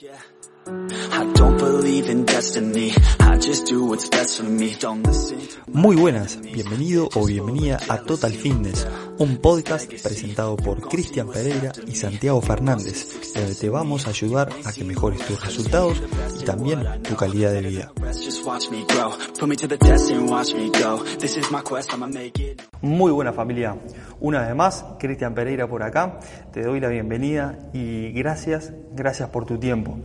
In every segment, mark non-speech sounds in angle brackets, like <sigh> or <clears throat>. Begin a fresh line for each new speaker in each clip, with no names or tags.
Yeah. Muy buenas, bienvenido o bienvenida a Total Fitness, un podcast presentado por Cristian Pereira y Santiago Fernández, donde te vamos a ayudar a que mejores tus resultados y también tu calidad de vida. Muy buena familia, una vez más, Cristian Pereira por acá, te doy la bienvenida y gracias, gracias por tu tiempo.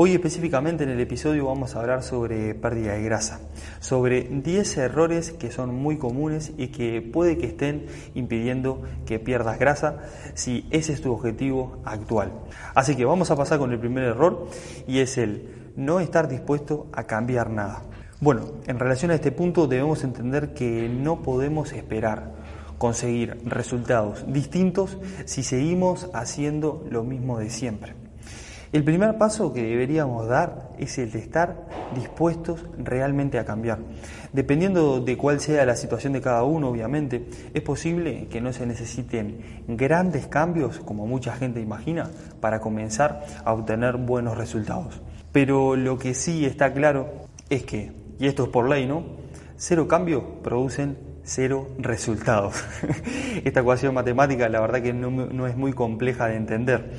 Hoy específicamente en el episodio vamos a hablar sobre pérdida de grasa, sobre 10 errores que son muy comunes y que puede que estén impidiendo que pierdas grasa si ese es tu objetivo actual. Así que vamos a pasar con el primer error y es el no estar dispuesto a cambiar nada. Bueno, en relación a este punto debemos entender que no podemos esperar conseguir resultados distintos si seguimos haciendo lo mismo de siempre. El primer paso que deberíamos dar es el de estar dispuestos realmente a cambiar. Dependiendo de cuál sea la situación de cada uno, obviamente, es posible que no se necesiten grandes cambios, como mucha gente imagina, para comenzar a obtener buenos resultados. Pero lo que sí está claro es que, y esto es por ley, ¿no? Cero cambios producen cero resultados. <laughs> Esta ecuación matemática la verdad que no, no es muy compleja de entender.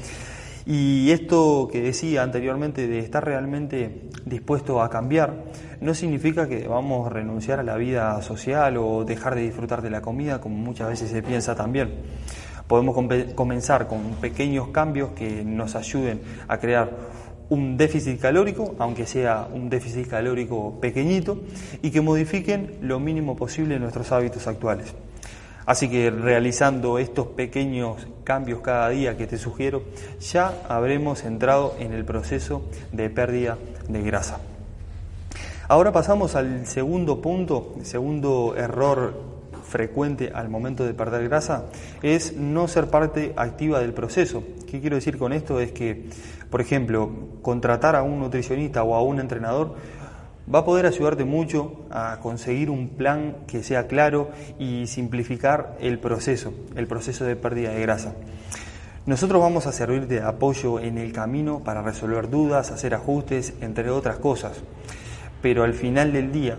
Y esto que decía anteriormente de estar realmente dispuesto a cambiar, no significa que vamos a renunciar a la vida social o dejar de disfrutar de la comida, como muchas veces se piensa también. Podemos comenzar con pequeños cambios que nos ayuden a crear un déficit calórico, aunque sea un déficit calórico pequeñito, y que modifiquen lo mínimo posible nuestros hábitos actuales. Así que realizando estos pequeños cambios cada día que te sugiero, ya habremos entrado en el proceso de pérdida de grasa. Ahora pasamos al segundo punto, el segundo error frecuente al momento de perder grasa, es no ser parte activa del proceso. ¿Qué quiero decir con esto? Es que, por ejemplo, contratar a un nutricionista o a un entrenador va a poder ayudarte mucho a conseguir un plan que sea claro y simplificar el proceso, el proceso de pérdida de grasa. Nosotros vamos a servir de apoyo en el camino para resolver dudas, hacer ajustes, entre otras cosas. Pero al final del día,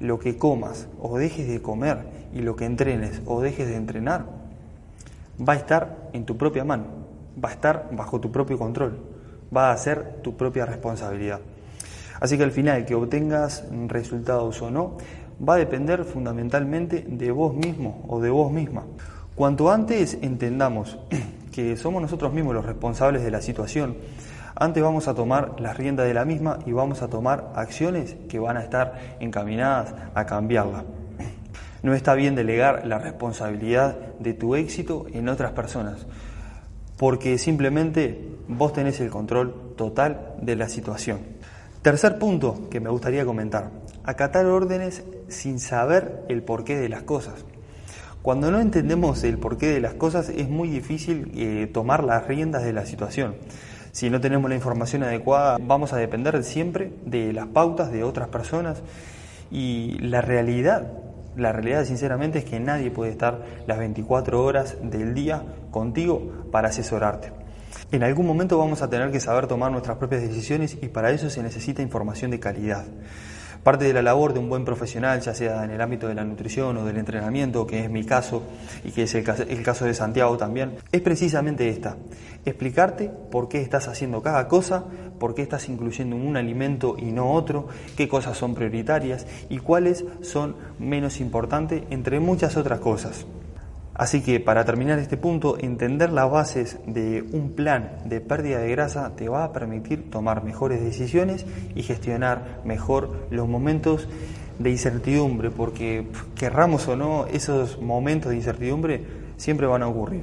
lo que comas o dejes de comer y lo que entrenes o dejes de entrenar, va a estar en tu propia mano, va a estar bajo tu propio control, va a ser tu propia responsabilidad. Así que al final, que obtengas resultados o no, va a depender fundamentalmente de vos mismo o de vos misma. Cuanto antes entendamos <clears throat> que somos nosotros mismos los responsables de la situación, antes vamos a tomar las riendas de la misma y vamos a tomar acciones que van a estar encaminadas a cambiarla. <clears throat> No está bien delegar la responsabilidad de tu éxito en otras personas, porque simplemente vos tenés el control total de la situación. Tercer punto que me gustaría comentar, acatar órdenes sin saber el porqué de las cosas. Cuando no entendemos el porqué de las cosas es muy difícil eh, tomar las riendas de la situación. Si no tenemos la información adecuada vamos a depender siempre de las pautas de otras personas y la realidad, la realidad sinceramente es que nadie puede estar las 24 horas del día contigo para asesorarte. En algún momento vamos a tener que saber tomar nuestras propias decisiones y para eso se necesita información de calidad. Parte de la labor de un buen profesional, ya sea en el ámbito de la nutrición o del entrenamiento, que es mi caso y que es el caso, de Santiago también, es precisamente esta. Explicarte por qué estás haciendo cada cosa, por qué estás incluyendo un alimento y no otro, qué cosas son prioritarias y cuáles son menos importantes, entre muchas otras cosas. Así que para terminar este punto, entender las bases de un plan de pérdida de grasa te va a permitir tomar mejores decisiones y gestionar mejor los momentos de incertidumbre, porque querramos o no, esos momentos de incertidumbre siempre van a ocurrir.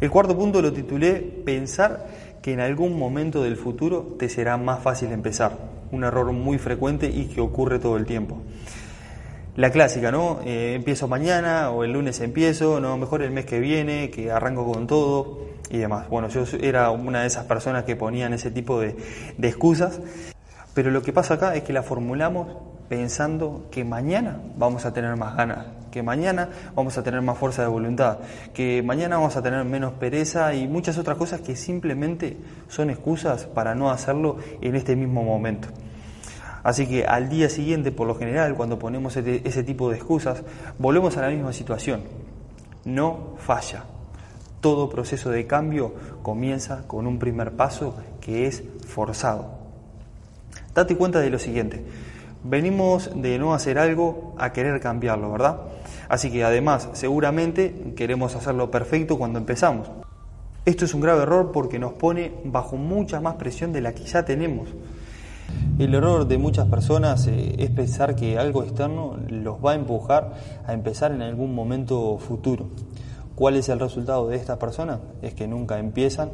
El cuarto punto lo titulé Pensar que en algún momento del futuro te será más fácil empezar, un error muy frecuente y que ocurre todo el tiempo la clásica, ¿no? Eh, empiezo mañana o el lunes empiezo, no, mejor el mes que viene, que arranco con todo y demás. Bueno, yo era una de esas personas que ponían ese tipo de, de excusas, pero lo que pasa acá es que la formulamos pensando que mañana vamos a tener más ganas que mañana vamos a tener más fuerza de voluntad, que mañana vamos a tener menos pereza y muchas otras cosas que simplemente son excusas para no hacerlo en este mismo momento. Así que al día siguiente, por lo general, cuando ponemos ese tipo de excusas, volvemos a la misma situación. No falla. Todo proceso de cambio comienza con un primer paso que es forzado. Date cuenta de lo siguiente. Venimos de no hacer algo a querer cambiarlo, ¿verdad? Así que además seguramente queremos hacerlo perfecto cuando empezamos. Esto es un grave error porque nos pone bajo mucha más presión de la que ya tenemos. El error de muchas personas eh, es pensar que algo externo los va a empujar a empezar en algún momento futuro. ¿Cuál es el resultado de estas personas? Es que nunca empiezan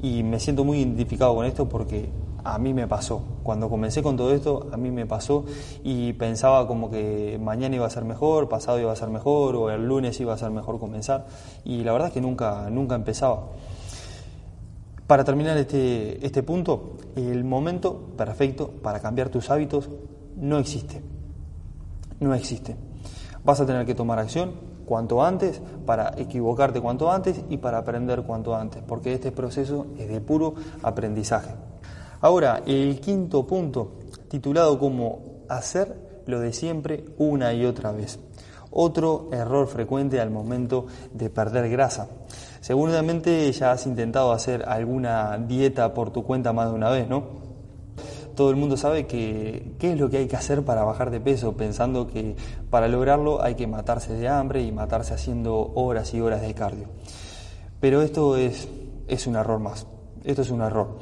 y me siento muy identificado con esto porque a mí me pasó. Cuando comencé con todo esto, a mí me pasó y pensaba como que mañana iba a ser mejor, pasado iba a ser mejor o el lunes iba a ser mejor comenzar y la verdad es que nunca, nunca empezaba. Para terminar este, este punto, el momento perfecto para cambiar tus hábitos no existe. No existe. Vas a tener que tomar acción cuanto antes para equivocarte cuanto antes y para aprender cuanto antes, porque este proceso es de puro aprendizaje. Ahora, el quinto punto, titulado como hacer lo de siempre una y otra vez. Otro error frecuente al momento de perder grasa. Seguramente ya has intentado hacer alguna dieta por tu cuenta más de una vez, ¿no? Todo el mundo sabe que qué es lo que hay que hacer para bajar de peso, pensando que para lograrlo hay que matarse de hambre y matarse haciendo horas y horas de cardio. Pero esto es, es un error más. Esto es un error.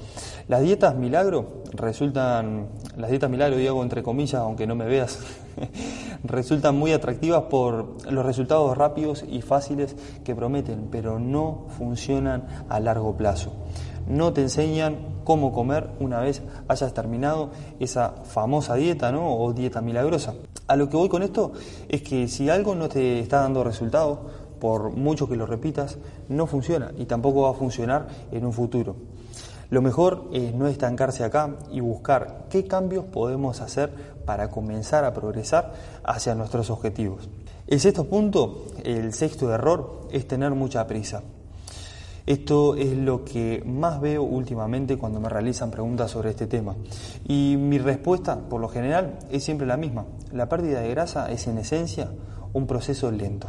Las dietas milagro resultan, las dietas milagro digo entre comillas, aunque no me veas, <laughs> resultan muy atractivas por los resultados rápidos y fáciles que prometen, pero no funcionan a largo plazo. No te enseñan cómo comer una vez hayas terminado esa famosa dieta ¿no? o dieta milagrosa. A lo que voy con esto es que si algo no te está dando resultados, por mucho que lo repitas, no funciona y tampoco va a funcionar en un futuro. Lo mejor es no estancarse acá y buscar qué cambios podemos hacer para comenzar a progresar hacia nuestros objetivos. El sexto punto, el sexto error, es tener mucha prisa. Esto es lo que más veo últimamente cuando me realizan preguntas sobre este tema. Y mi respuesta, por lo general, es siempre la misma. La pérdida de grasa es en esencia un proceso lento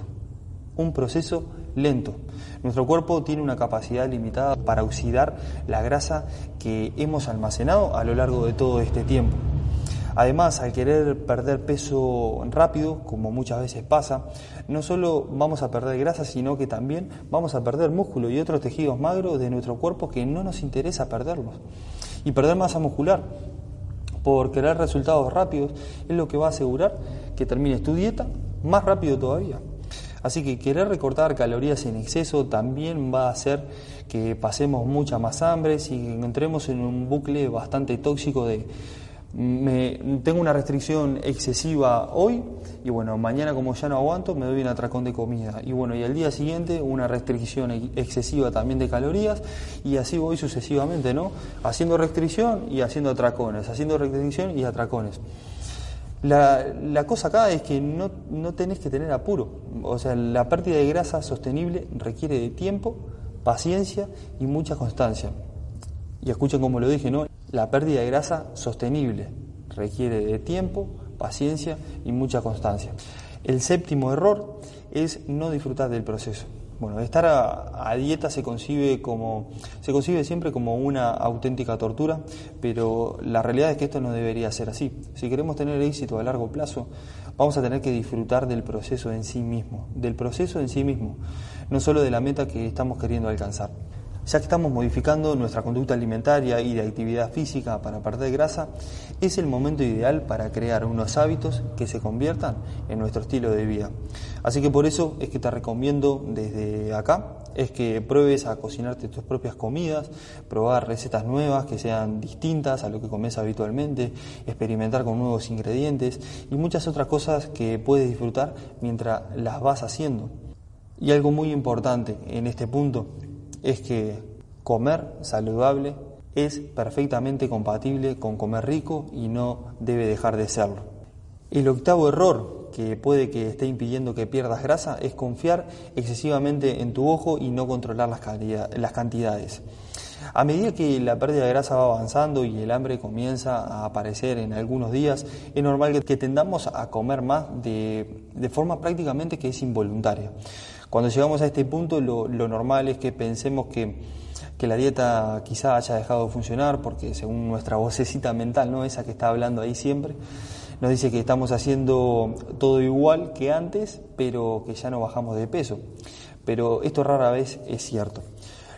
un proceso lento. Nuestro cuerpo tiene una capacidad limitada para oxidar la grasa que hemos almacenado a lo largo de todo este tiempo. Además, al querer perder peso rápido, como muchas veces pasa, no solo vamos a perder grasa, sino que también vamos a perder músculo y otros tejidos magros de nuestro cuerpo que no nos interesa perderlos. Y perder masa muscular por querer resultados rápidos es lo que va a asegurar que termines tu dieta más rápido todavía. Así que querer recortar calorías en exceso también va a hacer que pasemos mucha más hambre y entremos en un bucle bastante tóxico de me, tengo una restricción excesiva hoy y bueno, mañana como ya no aguanto me doy un atracón de comida y bueno, y al día siguiente una restricción excesiva también de calorías y así voy sucesivamente, ¿no? Haciendo restricción y haciendo atracones, haciendo restricción y atracones. La, cosa acá es que no, no, tenés que tener apuro. O sea, la pérdida de grasa sostenible requiere de tiempo, paciencia y mucha constancia. Y escuchen como lo dije, ¿no? La pérdida de grasa sostenible requiere de tiempo, paciencia y mucha constancia. El séptimo error es no disfrutar del proceso. Bueno, estar a, dieta se concibe como se concibe siempre como una auténtica tortura, pero la realidad es que esto no debería ser así. Si queremos tener éxito a largo plazo, vamos a tener que disfrutar del proceso en sí mismo, del proceso en sí mismo, no solo de la meta que estamos queriendo alcanzar. Ya que estamos modificando nuestra conducta alimentaria y de actividad física para perder grasa, es el momento ideal para crear unos hábitos que se conviertan en nuestro estilo de vida. Así que por eso es que te recomiendo desde acá, es que pruebes a cocinarte tus propias comidas, probar recetas nuevas que sean distintas a lo que comes habitualmente, experimentar con nuevos ingredientes y muchas otras cosas que puedes disfrutar mientras las vas haciendo. Y algo muy importante en este punto es que comer saludable es perfectamente compatible con comer rico y no debe dejar de serlo. El octavo error que puede que esté impidiendo que pierdas grasa es confiar excesivamente en tu ojo y no controlar las, cantidades. A medida que la pérdida de grasa va avanzando y el hambre comienza a aparecer en algunos días, es normal que tendamos a comer más de, de forma prácticamente que es involuntaria. Cuando llegamos a este punto, lo, normal es que pensemos que, la dieta quizá haya dejado de funcionar, porque según nuestra <laughs> vocecita mental, ¿no? esa que está hablando ahí siempre, nos dice que estamos haciendo todo igual que antes, pero que ya no bajamos de peso. Pero esto rara vez es cierto.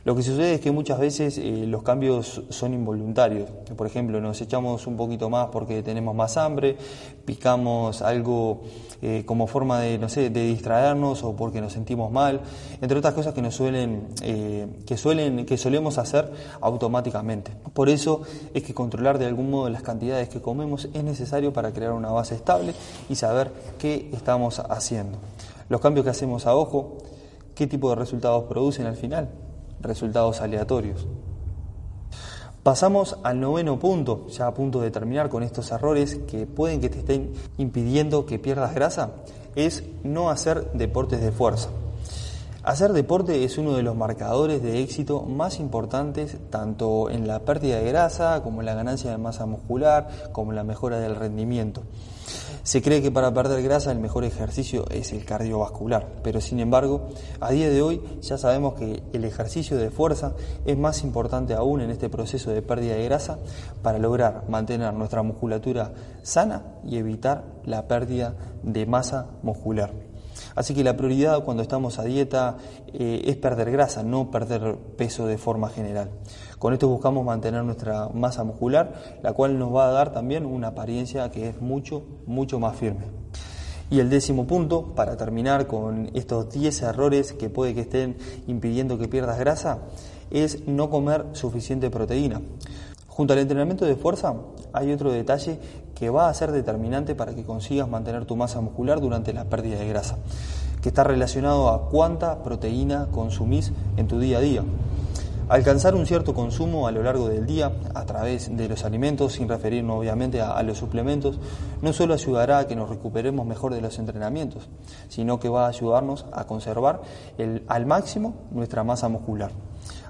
Lo que sucede es que muchas veces eh, los cambios son involuntarios. Por ejemplo, nos echamos un poquito más porque tenemos más hambre, picamos algo eh, como forma de, no sé, de distraernos o porque nos sentimos mal, entre otras cosas que nos suelen, eh, que suelen, que solemos hacer automáticamente. Por eso es que controlar de algún modo las cantidades que comemos es necesario para crear una base estable y saber qué estamos haciendo. Los cambios que hacemos a ojo, qué tipo de resultados producen al final resultados aleatorios. Pasamos al noveno punto, ya a punto de terminar con estos errores que pueden que te estén impidiendo que pierdas grasa, es no hacer deportes de fuerza. Hacer deporte es uno de los marcadores de éxito más importantes tanto en la pérdida de grasa como en la ganancia de masa muscular, como en la mejora del rendimiento. Se cree que para perder grasa el mejor ejercicio es el cardiovascular, pero sin embargo, a día de hoy ya sabemos que el ejercicio de fuerza es más importante aún en este proceso de pérdida de grasa para lograr mantener nuestra musculatura sana y evitar la pérdida de masa muscular. Así que la prioridad cuando estamos a dieta eh, es perder grasa, no perder peso de forma general. Con esto buscamos mantener nuestra masa muscular, la cual nos va a dar también una apariencia que es mucho, mucho más firme. Y el décimo punto, para terminar con estos 10 errores que puede que estén impidiendo que pierdas grasa, es no comer suficiente proteína. Junto al entrenamiento de fuerza hay otro detalle que va a ser determinante para que consigas mantener tu masa muscular durante la pérdida de grasa, que está relacionado a cuánta proteína consumís en tu día a día. Alcanzar un cierto consumo a lo largo del día a través de los alimentos, sin referirnos obviamente a, los suplementos, no solo ayudará a que nos recuperemos mejor de los entrenamientos, sino que va a ayudarnos a conservar al máximo nuestra masa muscular.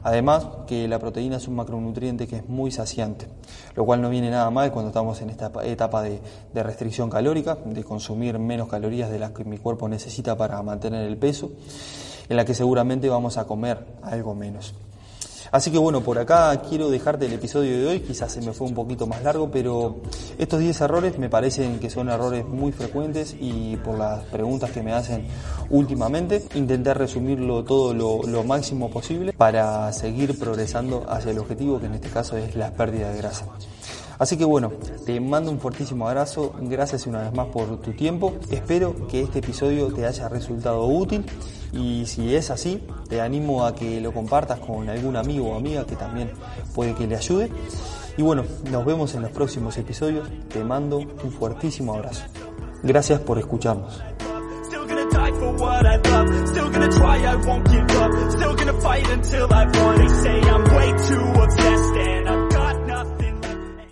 Además, que la proteína es un macronutriente que es muy saciante, lo cual no viene nada mal cuando estamos en esta etapa de, restricción calórica, de consumir menos calorías de las que mi cuerpo necesita para mantener el peso, en la que seguramente vamos a comer algo menos. Así que bueno, por acá quiero dejarte el episodio de hoy, quizás se me fue un poquito más largo, pero estos 10 errores me parecen que son errores muy frecuentes y por las preguntas que me hacen últimamente, intenté resumirlo todo lo, lo máximo posible para seguir progresando hacia el objetivo que en este caso es la pérdida de grasa. Así que bueno, te mando un fortísimo abrazo, gracias una vez más por tu tiempo, espero que este episodio te haya resultado útil y si es así, te animo a que lo compartas con algún amigo o amiga que también puede que le ayude. Y bueno, nos vemos en los próximos episodios, te mando un fuertísimo abrazo. Gracias por escucharnos.